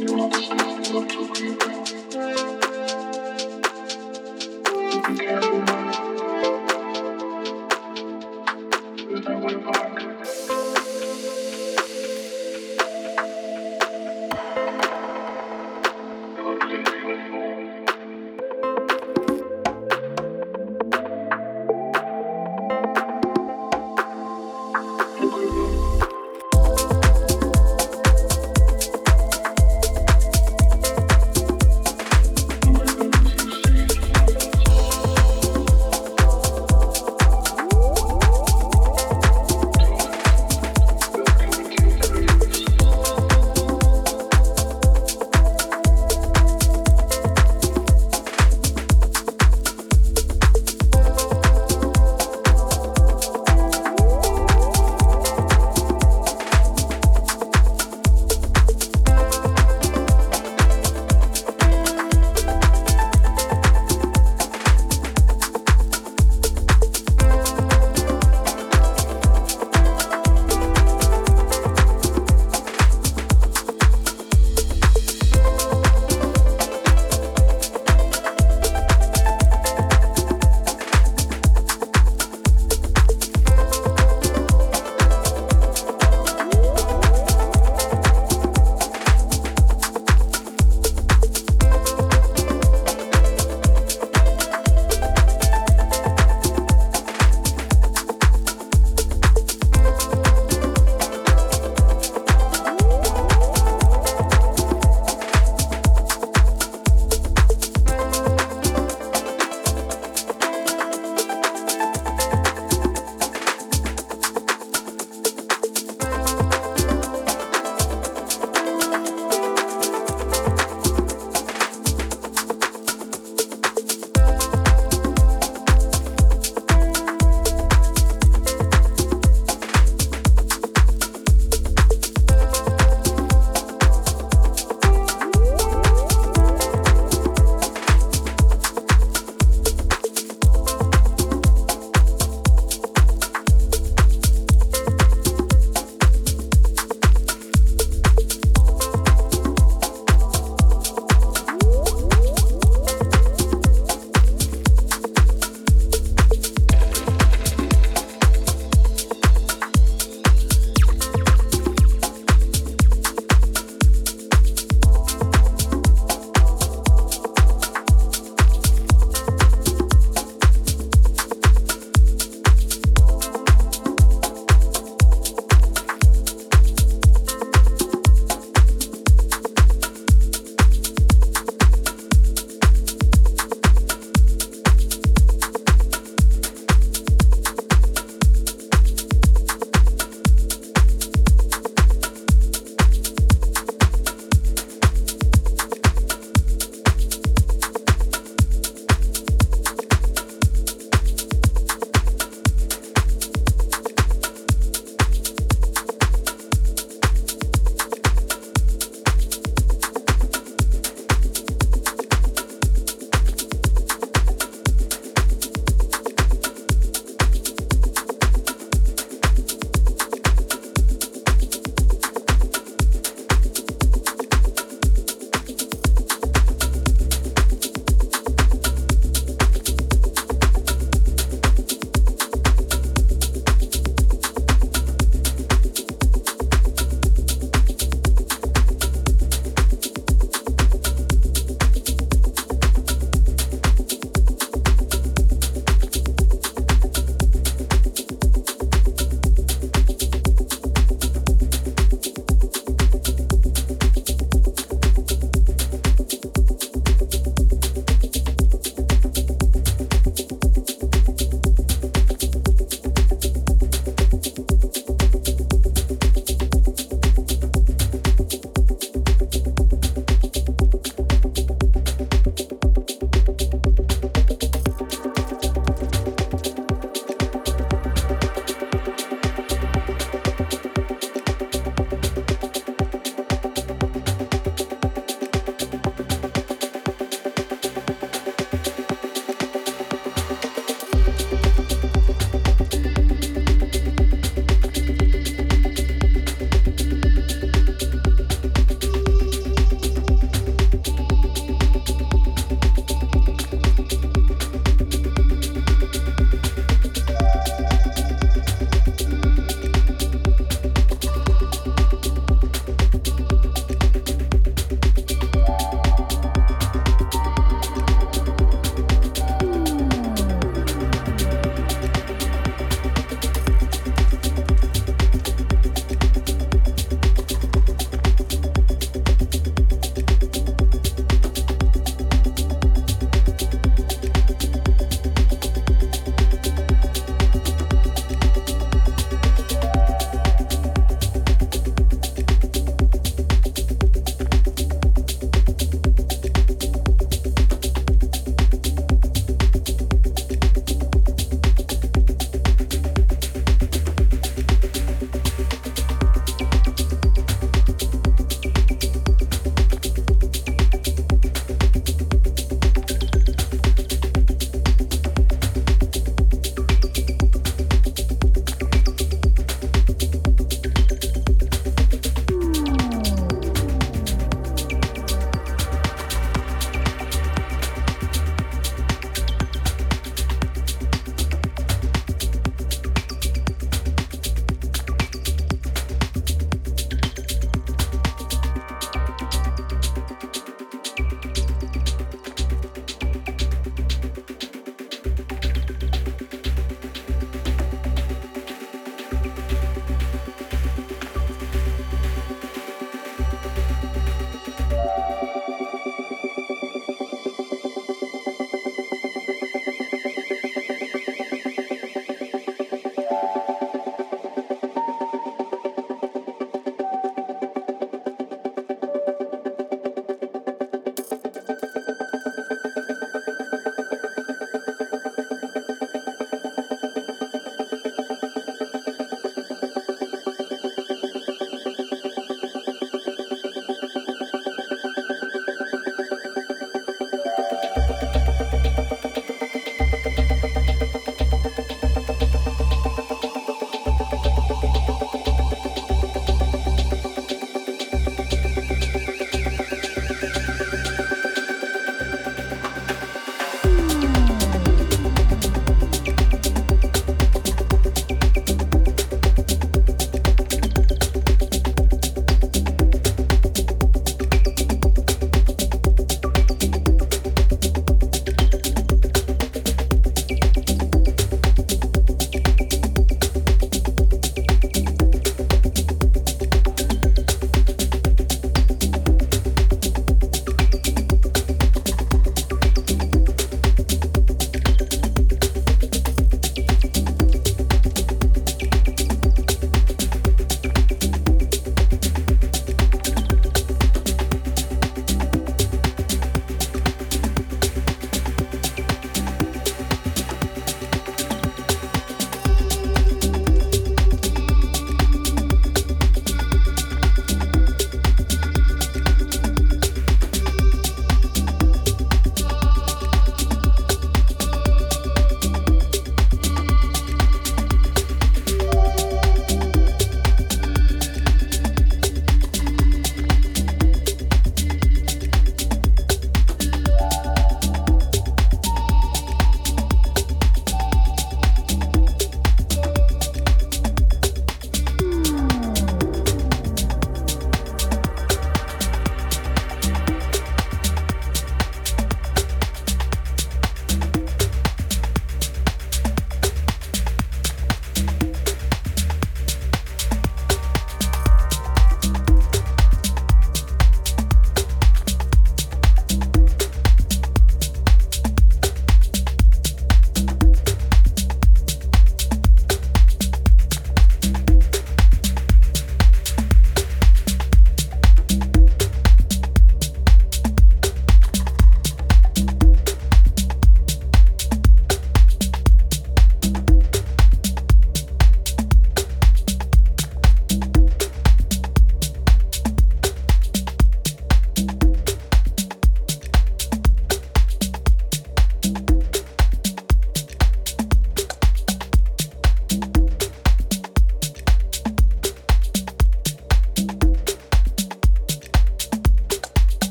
you want to be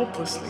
hopelessly